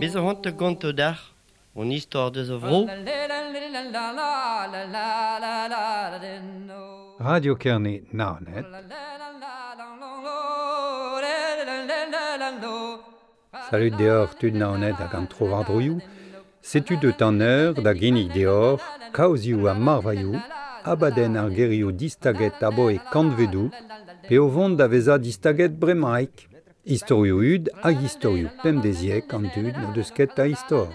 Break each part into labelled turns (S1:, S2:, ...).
S1: Mais on te compte d'art, on histoire de Zovro.
S2: Radio Kerni Naonet. Salut dehors, tu Naonet à Gantro Androyou. Sais-tu de ton heure, da Guinée dehors, Kauziou à Marvaillou, Abaden Argerio distaget abo et Kandvedou, pe o vont da veza distaget bremaik. Historio ud hag historio pem deziek an dud no deus ket a histor.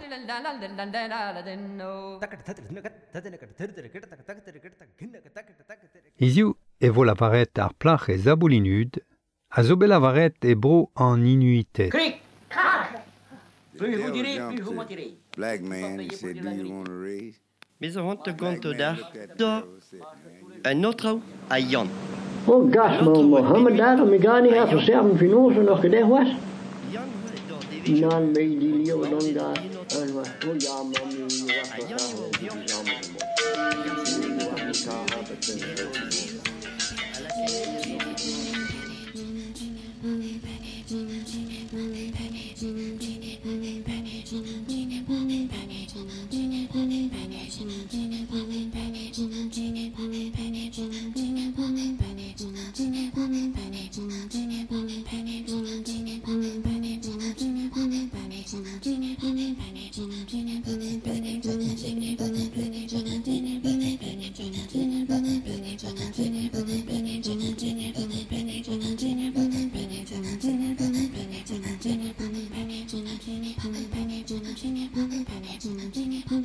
S2: Iziou e vo lavaret ar plach e zaboulinud, a zo bet lavaret e bro an inuitet.
S3: Krik! Krak! Plus vous direz, plus vous mentirez.
S4: Black man, he said, do you want to raise?
S1: Bez a hant gant o dar, da, un autre a Jan.
S5: Oh gosh, Muhammad died me God half of seven and after that was. None may you.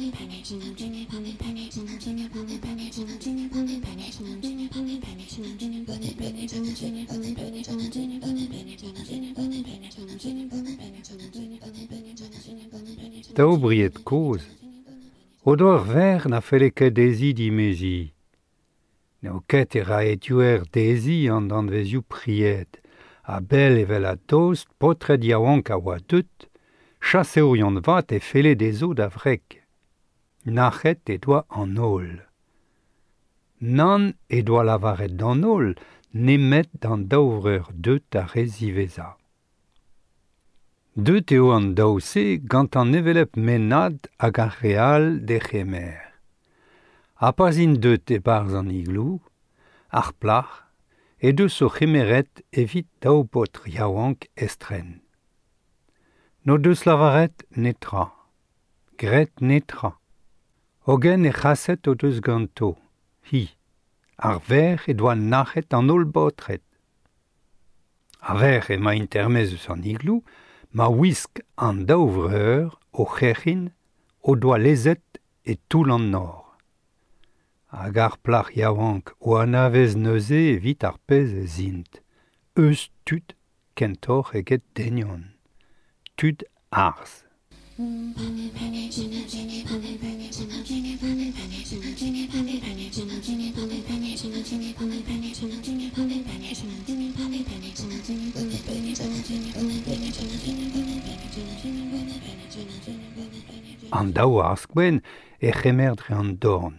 S2: Da briet koz, o doar ver na fele ket dezi Ne o ket e raetu er dezi an dan vezioù priet, a bel evel a toast potret yaouank a oa deut, chasseourion vat e fele dezo da vrek. Nachet e doa an ol. Nan e doa lavaret d'an ol, nemet d'an daouvreur deut a reziveza. Deut eo an daouse gant an evelep menad hag ar real de c'hemer. A pazin deut e barz an iglou, ar plach, e deus o c'hemeret evit daou yaouank estren. No deus lavaret netra, gret netra, Hogen e chaset o deus ganto, hi, ar ver e doa nachet an ol botret. A ver e ma intermez eus an iglou, ma wisk an daouvreur o c'herc'hin o doa lezet e toul an nor. Hag ar plach yaouank o anavez neuze evit ar pez e zint. Eus tud kentor eget denion. Tud arz. an daou a askwen e c'hemer dre an dorn.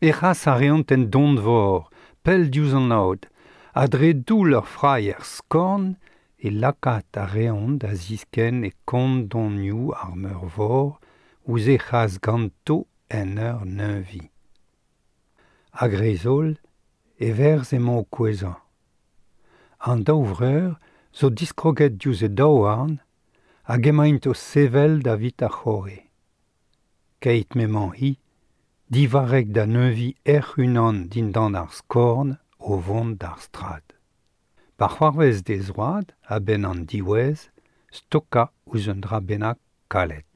S2: E c'has a reont en dont vor, pel diouz an aod, a dre doul ur fraier skorn e lakat a reont a zisken e kont donioù ar meur vor ouz e c'has ganto en ur neuvi. A grezol e verz emañ o kouezhañ. An daouvreur zo diskroget diouz e daouarn hag emaint o sevel da vit a chore. Keit divarek da neuvi er unan din dan ar skorn o vont d'ar strad. Par c'hoarvez de zroad a an diwez, stoka ouz un dra bennak kalet.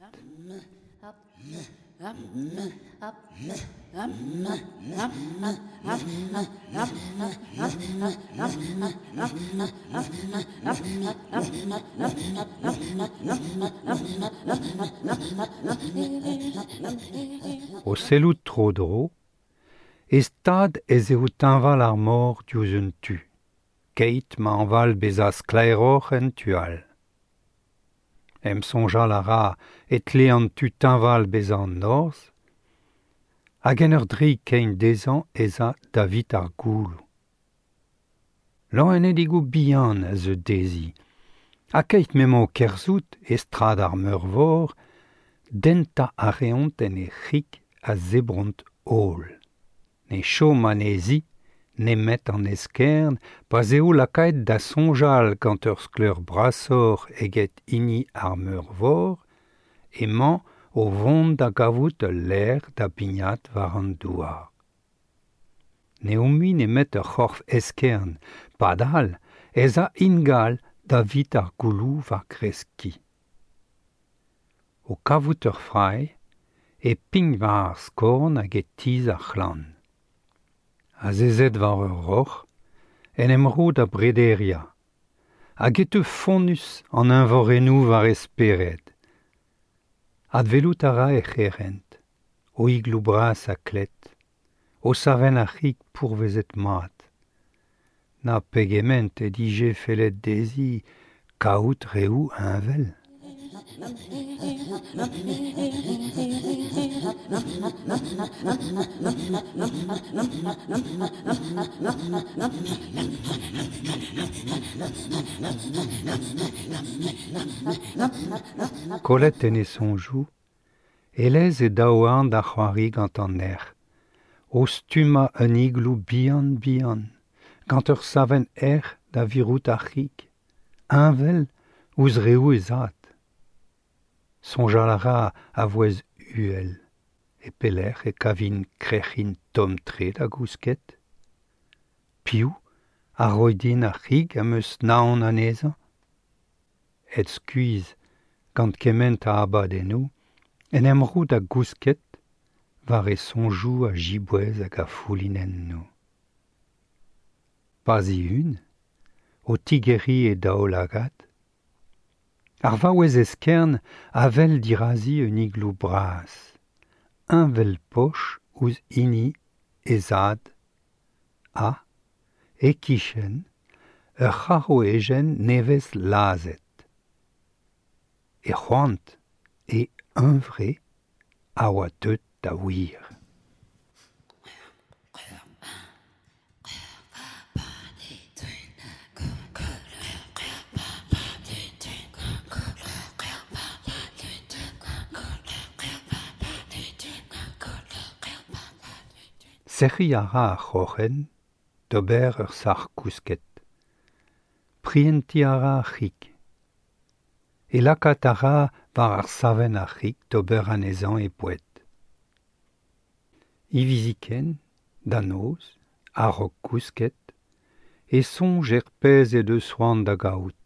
S2: O sellout tro dro, e stad ez eo tinval ar mor diouzh un tu. Keit ma anval bezas klaeroc'h en tual. em sonjal a ra et le an tu tinval bezañ an norzh, hag en ur dri kein dezan eza David ar goulou. Lan en edigou bihan a ze dezi, a keit memo kerzout estrad ar meurvor, denta a reont en e c'hik a zebront ol, ne chom an ezi met an eskern, pas eo lakaet da sonjal kant ur skleur brasor eget ini ar meurvor, emañ o vont da gavout l'air da pignat war an douar. Ne omi ne met ur c'horf eskern, padal, ez a ingal da vit ar goulou var kreski. O kavout ur frai, e ping war ar skorn hag. a zezet war ur roc'h, en emrout a brederia, hag etu fonus an invorennoù war esperet. Advelout a ra e c'herent, o iglou bras a klet, o saven a c'hig pourvezet mat. Na pegement e dije felet dezi kaout reou invel. Colette Tennyson joue Elez et Daouan d'Achwari gantaner. Ostuma un iglou bian bian, ganter saven er da virut achik. Invel ouzreu ezat. Sonjal a ra a voez uel, e peler e kavin krec'hin tom tre da gousket. Piou a roidin a c'hig am eus naon anezhañ. Et skuiz gant kement a abad enou, en emrout da gousket var e sonjou a jibouez hag a foulinen pas Pazi un, o tigeri e daoulagad, ar vaouez eskern a vel dirazi un bras, un vel poch ouz ini e zad, a, e kichen, ur c'haro lazet. E c'hoant e un vre a. Sec'hi a ra a c'hoc'hen, d'ober ur sar kousket. Prienti a ra a c'hik. E lakat a ra war ar saven a c'hik d'ober an ezan e poet. Iviziken, da noz, a rok kousket, e son gerpez e deus soan da gaout.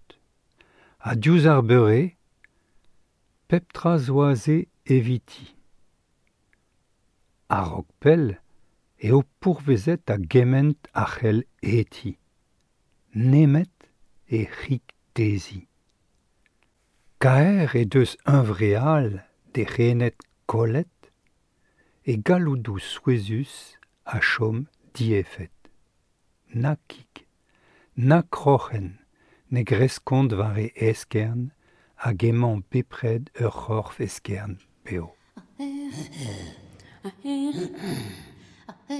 S2: A diouz ar beure, pep tra zoaze eviti. A rok pell, eo pourvezet a gement a c'hell eti. Nemet e c'hik tezi. Kaer e deus un vreal de c'henet kolet e galoudou souezus a chom diefet. Na kik, na krochen, ne greskont var e eskern a gement bepred ur c'horf eskern peo. Au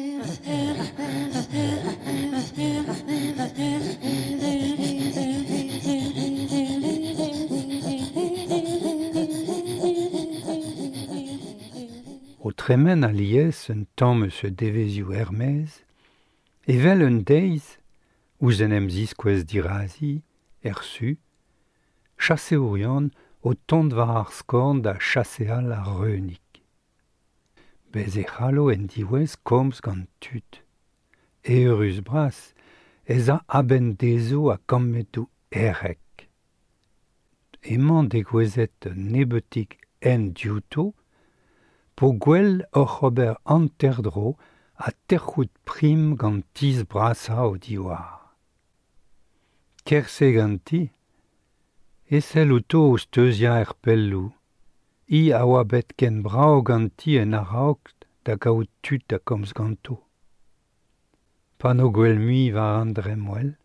S2: tremen alies un tamm-eus devezioù Hermès, evel un deiz, ouzen emzis quez dirazi, ersu, chasse orian o tont war ar skorn da chasseal ar reunik. bez e c'hallo en diwez komz gant E Eurus bras, ez a abendezo a kammetou erek. Eman de gwezet nebetik en diouto, po gwell oc'h ober an terdro a terchout prim gant tiz brasa o diwar. Kerse ganti, esel outo o steuzia er pellou, I a oa bet ken brao ganti en ar da gaout tut da komz ganto. Pano gwell mui va an dremwell,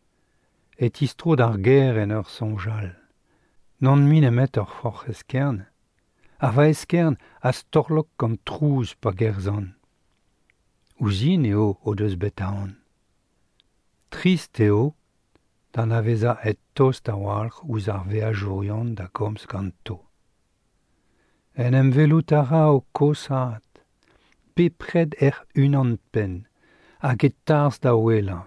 S2: et istro d'ar ger en ur sonjal. Non min emet ur forc'h eskern, a va eskern a storlok gant trouz pa gerzan. Ouzin eo o deus bet aon. Trist eo, dan aveza et tost a oalc'h ouz ar vea jourion da komz ganto. En em velout a ra o kosat, pepred er unan pen, hag e tarz da oelañ.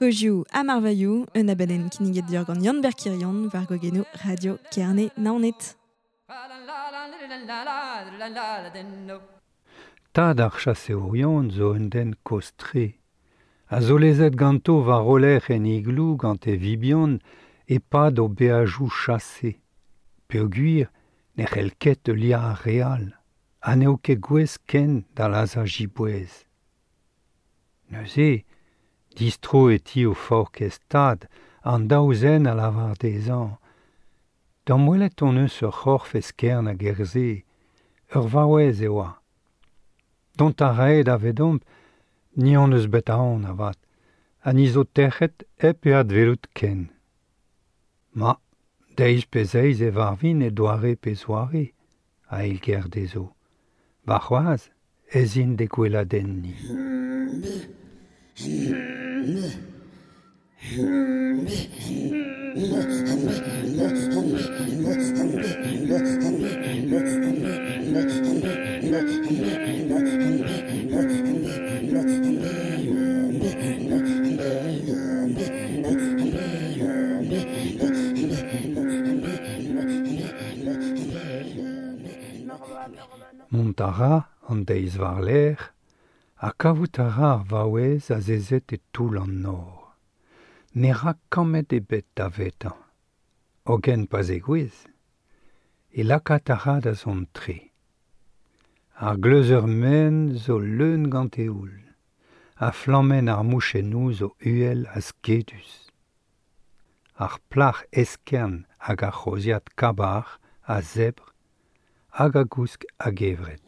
S6: Kozioù a marvaillou, un abelen kiniget diorgan yann berkirion var gogeno radio kerne naonet.
S2: Tad ar chase yon zo un den kostre. A zo lezet ganto va roler en iglou gant e vibion e-pad o chasse. Pe o guir, ne c'hell ket lia ar real, a ne o ket gwez ken da laza jibouez. Neuze, distro e ti o fork estad, an daouzen a lavar des an. D'an mwelet on eus ur c'horf eskern a gerze, ur vaouez e oa. Dont a raed a vedomp, ni an eus bet aon avat, ha ni zo terchet e ad velout ken. Ma, deiz pezeiz e varvin e doare pe zoare, a il ger dezo. c'hoaz, ezin de koueladenni. ra an deiz war ler, a kavout a ra ar vaouez a zezet e toul an nor. Ne ra kamet ebet da vetañ, hogen pas e gwez, e lakat a ra da zont tre. Ar gleuzer men zo leun gant e oul, a flammen ar mouchenou zo uel a skedus. Ar plach eskern hag ar choziat kabar a zebr hag a gousk a gevret.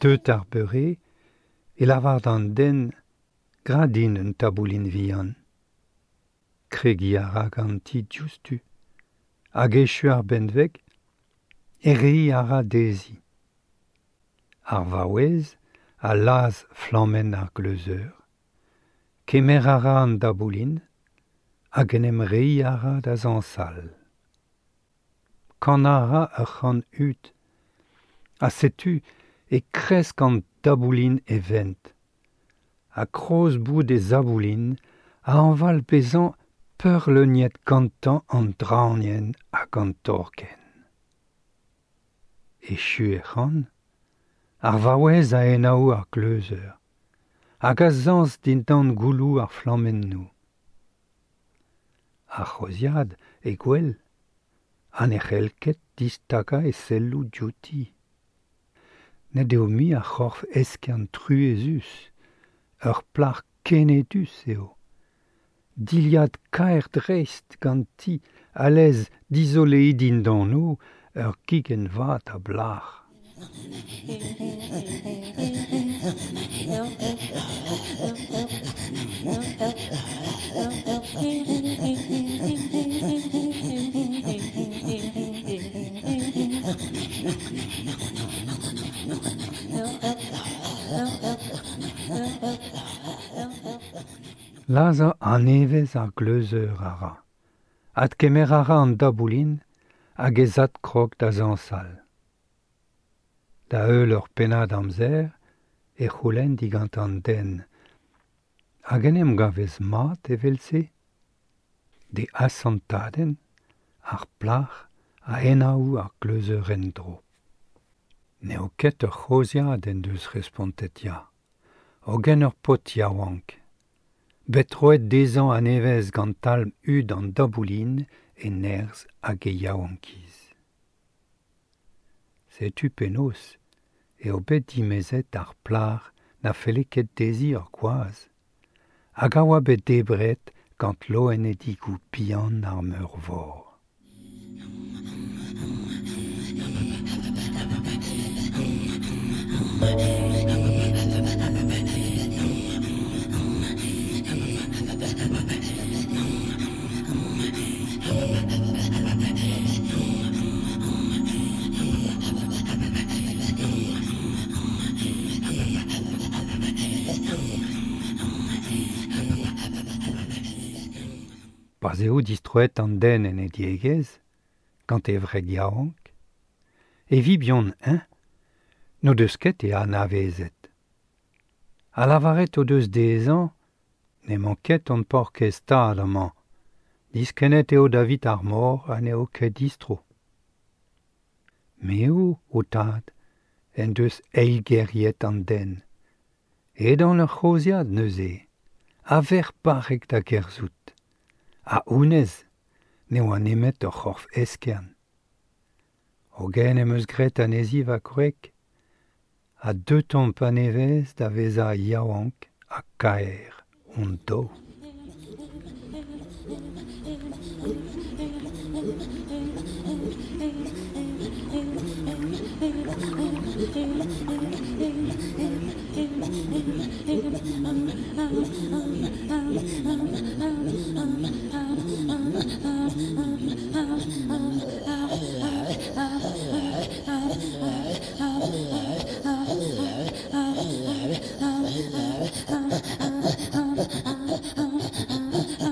S2: Deux tarperés et la vardanden gradinent une tabuline vian. kregi a ra ganti diouzhtu. Hag echu ar benveg, erri a ra dezi. Ar vaouez a laz flammen ar gleuzeur, kemer a ra an da boulin, hag en emri a ra da zansal. Kan a ra ur c'han ut, a setu e kresk an e vent, a kroz bout e zaboulin, a anval pezant peur le niet gantañ an draoñenn a gantorkenn. E chu e c'han, ar vaouez a enao ar gleuzeur, hag a zans din goulou ar flammennoù. Ar c'hoziad e gwell, an e c'helket distaka e sellou djouti. Ne eo mi ar c'horf esk truezus, ur plar kenetus eo. diliad kaer dreist gant ti alez d'izoleet din no ur kigen vat a blac'h. Laza anevez ar gleuzeur a ra. Ad kemer a ra an daboulin hag ezad krog da zansal. Da eul ur penad amzer e c'houlen digant an den. Hag enem gavez mat evel-se de asantaden ar plach a enaou ar gleuzeur en dro. Ne o ket ur c'hozia den deus respontet ya. O gen ur pot ya wank. Betroet dezan a nevez gant talm ud an daboulin e nerz hag e yaouankiz. Setu penos, e o bet dimezet ar plar na fele ket dezi ar gwaz, hag a oa bet debret gant loen e pian ar. War eo distroet an den en e diegez, gant e vre yaouank, e vi bion un, no deus ket e an avezet. A lavaret o deus dezan, ne manket an porke stad amañ, diskenet eo David ar mor an eo ket distro. Meo, o tad, en deus eilgeriet an den, e dan ur c'hoziad neuze, a ver parek da gerzout. a-unez ne oa nemet ur c'horf eskern. O gen em eus gret aneziv a kwek, a deux tamm nevez da veza yaouank a kaer on daou.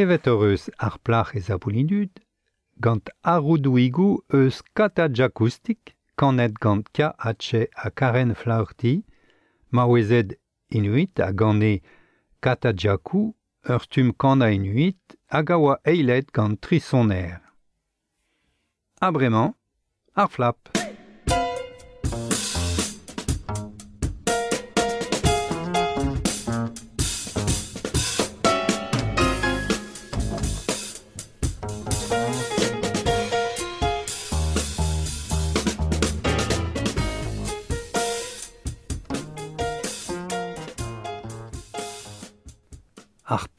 S2: Eus ar plach ez aboulinud, gant aroudouigou eus katad akoustik, kanet gant ka atche a karen flaurti, ma oezed inuit a gane stum kana inuit, a gawa eilet gant trisoner. Abreman, ar flap.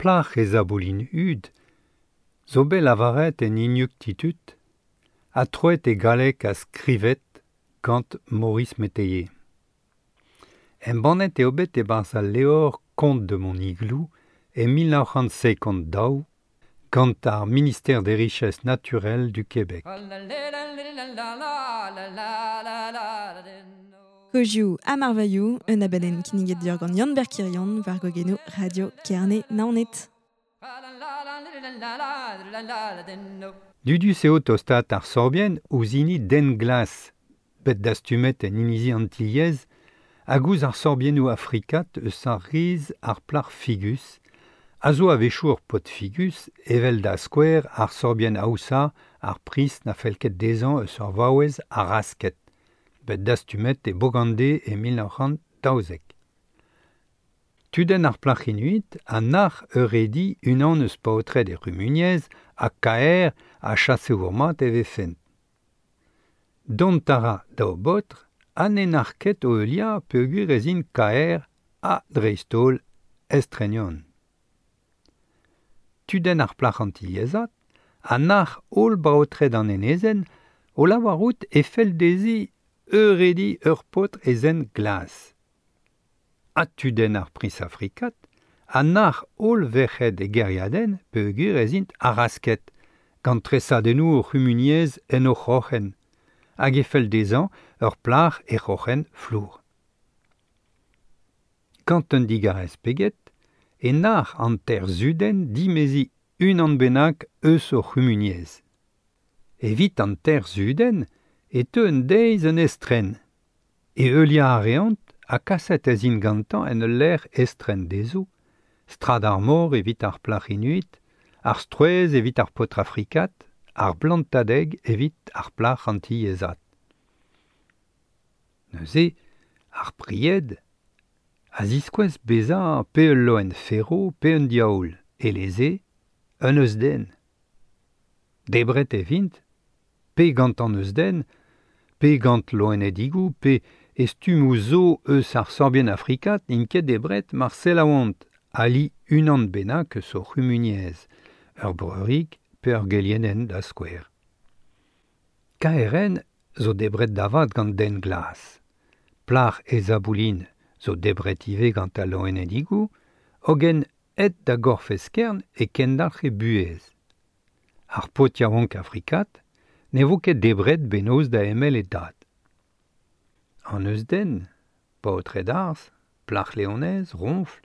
S2: plach et zabolin ud, zobel avaret en inuktitut, atruet et galec à scrivet, quand Maurice m'étayait. En bonnet et obet et bars léor compte de mon igloo, et 1956 compte d'au, quant à ministère des richesses naturelles du Québec.
S6: Kojiou a marvaiou, un abaden kiniget dior gant Yann Berkirion var gogeno radio kerne naonet.
S2: Dudu seo tostat ar sorbien ouzini den glas, bet dastumet en inizi antillez, agouz ar sorbiennou afrikat eus ar riz ar plar figus, a zo a vechour pot figus evel da skwer ar sorbien aousa ar pris na felket dezan eus ur vaouez a rasket, bet dastumet e bogande e 1900. Tuden ar plach inuit, a ar euredi unan eus paotred e rumuniez a kaer a chasse ourmat e vefen. Dontara da o botr, anen ar ket o eulia peugur ezin kaer a dreistol estrenion. Tuden ar plachantillezat, a nar ol baotred an enezen, o lavarout e fel dezi euredi ur potr ezen glas. Atuden ar pris afrikat, a nach ol vechet e geriaden peugur ezint a rasket, gant tresadennou o rumuniez en o c'hochen, hag e fel dezan ur plach e c'hochen flour. Kant un digarez peget, e nach an ter zuden dimezi un an benak eus o rumuniez. Evit an ter zuden e un deiz un estren. E eulia a reont a kaset ez in gantan en ul ler estren dezo, strad ar mor evit ar plach inuit, ar stroez evit ar pot afrikat, ar blantadeg evit ar plach anti-ezat. Neuze, ar pried, a ziskwez beza pe ul loen ferro pe un diaoul, e leze, un eus den. Debret e vint, pe gantan eus den, pe gant loen e digou, pe estumou zo eus ar sorbien afrikat inket debret mar sel a oant, ali unan benak eus o rumuniez, ur breurik pe ur gelienen da skwer. KRN zo debret davad gant den glas. Plach e zaboulin zo debret ive gant a loen e digou, ogen et da gorfeskern e kendalch e buez. Ar afrikat, ne vo ket debret benoz da emel e dat. An eus den, paotre d'ars, plach leonez, ronfl,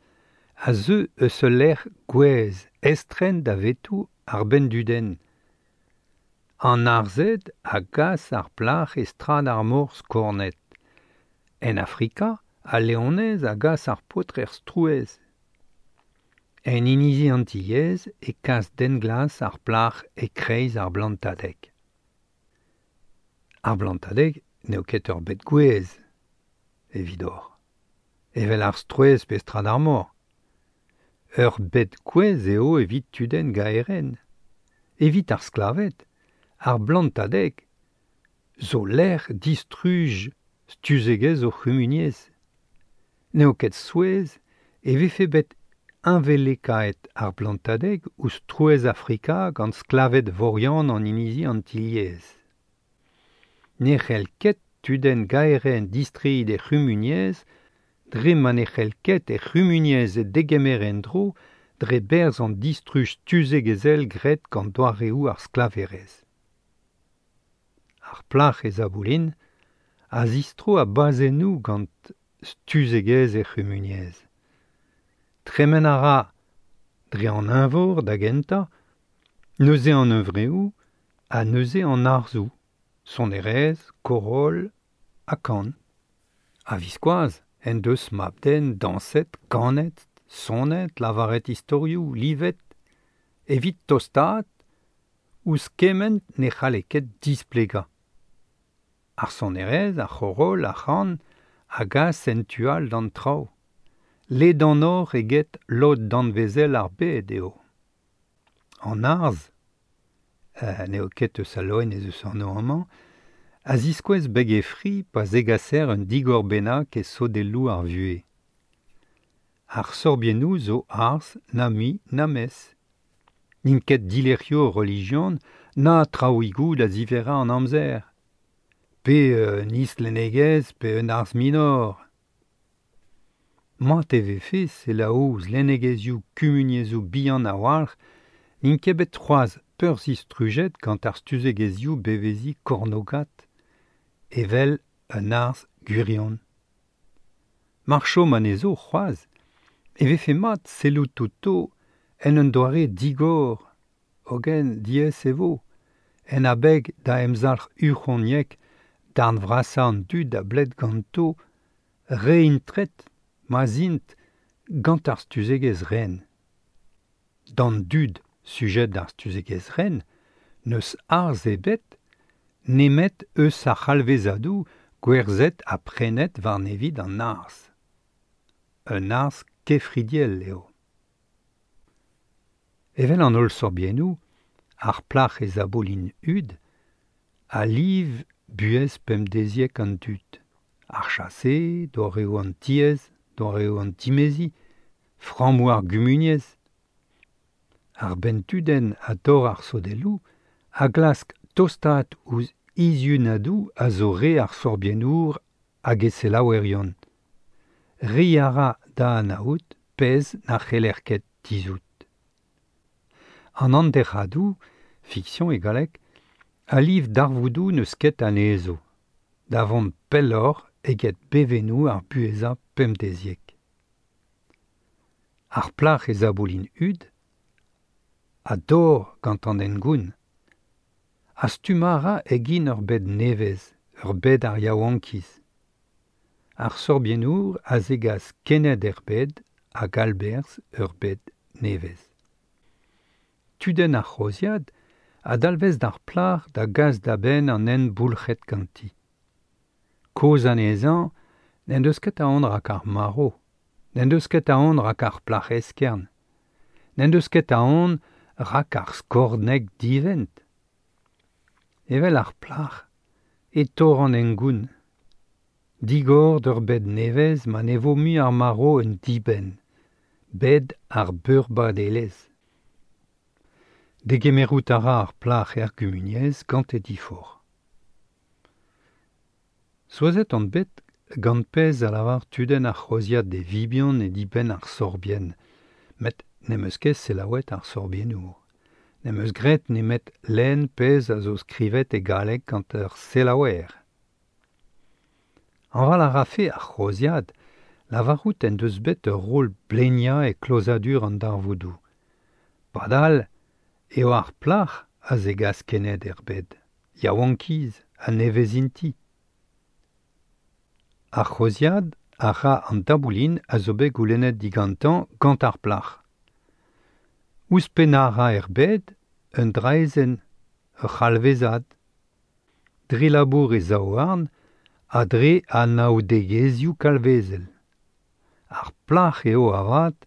S2: a zeu eus ul gwez estren da vetou ar ben du den. An arzed a gas ar plach estrad ar morz kornet. En Afrika, a leonez a gas ar potre er strouez. En inizi antillez e kas den glas ar plach e kreiz ar blantadek. Ar blantadeg neo ket ur bet evidor. Evel ar strouez pe strad ar bet eo evit tuden gaeren. Evit ar sklavet, zo l'air distruj stuzegez o c'humuniez. Neo ket souez, e vefe bet invelekaet ar ou strouez Afrika gant vorian an inizi antiliez. ne c'hell ket tuden gaerenn distriit e c'humuniez, dre ma ne c'hell ket e c'humuniez e degemerenn dro, dre berz an distruj tuze gezel gret gant doareou ar sklaverez. Ar plach ez a a zistro a bazenou gant stuzegez e c'humuniez. Tremen a ra, dre an invor da genta, neuze an evreou, a neuze an arzou, sonerezh, korol a kan. A viskoaz, en deus mapden, danset, kanet, sonet, lavaret historiou, livet, evit tostat, ouz kement ne c'haleket displega. Ar sonerez, a chorol, a c'han, a gas en tual d'an trao. Le dan or eget lot d'an vezel ar bed eo. An arz, euh, neo ket eus a loen ez eus an amman, a ziskouez beg e fri pa zegaser un digor bena ket so de lou ar vue. Ar sorbienou zo ars, na mi, na mes. N'in ket dilerio religion, na traouigou da zivera an amzer. Pe euh, nis lenegez, pe un ars minor. Mat e vefe, se la ouz lenegezioù kumuniezioù bihan a war, n'in kebet troaz peur zistrujet gant ar stuzegezioù bevezi kornogat, evel un ars gurion. Marcho manezo c'hoaz, e vefe mat selou en un digor, ogen dies evo, en abeg da emzalch urchoniek d'arn vrasa an du da bled ganto, reintret, mazint, gant ar stuzegez ren. dan dud sujet d'arstuzegezren, neus arzebet, nemet eus sa chalvezadou, gwerzet aprenet varnevid an ars. Un ars kefridiel leo. Evel an ol sorbiennou, ar plach abolin ud, a liv buez pemdeziek an dut, ar chassé, doreo an tiez, ar bentuden a tor ar sodelou, a glask tostat ouz izunadou a zo re ar sorbiennour hag e erion. Ri ara da anaout pez na c'helerket tizout. An anderadou, fiksion galek, a liv darvoudou neus ket an ezo, davon pellor eget bevenou ar bueza pemdeziek. Ar plach ez aboulin ud, a dor gant an hengoun. A stumara egin ur bed nevez, ur bed ar yaouankiz. Ar sorbienour a zegaz kened er bed a galberz ur bed nevez. Tuden ar c'hoziad a dalvez d'ar plar da gaz da ben an en boulchet ganti. Koz an ezan, n'en deus ket a ondra ar maro, n'en deus ket a ondra ar plach eskern, n'en deus ket a ondra rak ar skorneg divent. Evel ar plach, e tor an engoun. Digor d'ur bed nevez ma nevo mu ar maro un diben, bed ar burbad elez. Degemerout a ar plach er gumuniez gant e difor. Soazet an bet gant pez a lavar tuden ar c'hoziad de vibion e diben ar sorbien, met nemeus ket selaouet ar sorbiennour. Nemeus gret nemet len pez a zo skrivet e galek kant ur selaouer. Anval a rafe ar c'hroziad, lavarout en deus bet ur rol blenia e klozadur an dar voudou. Padal, eo ar plach a ze gaz kened er bed, yawankiz, a nevezinti. Ar c'hoziad a ra an daboulin a zo bet goulennet digantan gant ar plach. ouzpennañ er bed, un draezen, ur c'halvezad. Dre labour e zaouarn, a dre a naodegezioù kalvezel. Ar plach eo avat,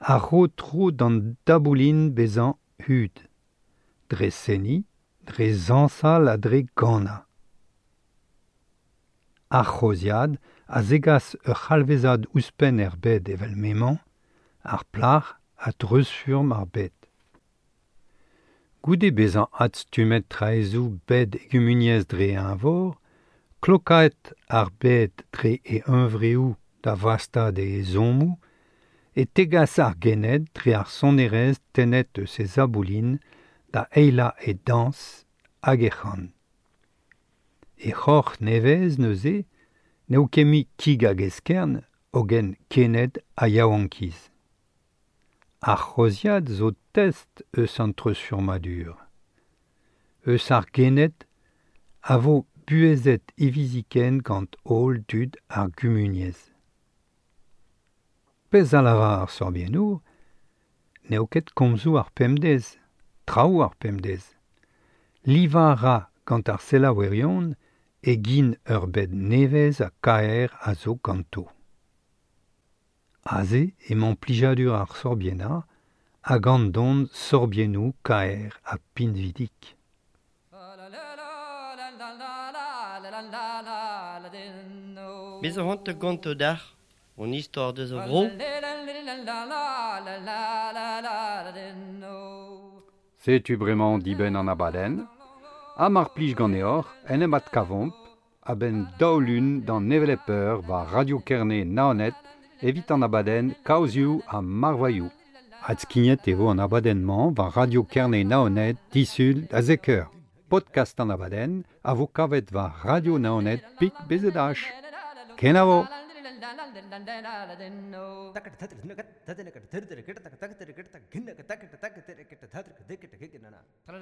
S2: a ro tro d'an daboulin bezan hud. Dre seni, dre zansal a dre gana. Ar c'hoziad, a zegas ur c'halvezad ouspen er bed evel memant, ar plach a dreuzfurm ar bed. Goude bezan at stumet traezou bed egumuniez dre un vor, klokaet ar bed dre e unvreou da vastad e zomou, e tegas ar gened dre ar sonerez tenet eus e zaboulin da eila e dans hag e c'han. E c'hoc'h nevez neuze, neo kemi kig hag eskern, ogen kened a yaouankiz. ar c'hoziad zo test eus an treus-sur-madur. Eus ar genet a vo buezet iviziken gant ol dud ar gumuniez. Pez a lava ar sorbiennour, ne ket komzou ar pemdez, traou ar pemdez. Liva ra gant ar selaouerion e gin ur bed nevez a kaer a zo ganto. Aze emañ plijadur ar sorbiena a gant don sorbiennou kaer a pinvidik.
S1: Bez an hant ganto d'ar, an istor deus o vro,
S2: Setu bremañ diben an abaden, a mar plij gant eor, en em at kavomp, a ben daoulun dan nevelepeur va radio kerne naonet, evit an abaden kaoziou a marvaiou. Ad skignet evo an abadenman va radio kerne naonet disul a zeker. Podcast an abaden, a va radio naonet pik bezedach. Ken avo!
S3: Tra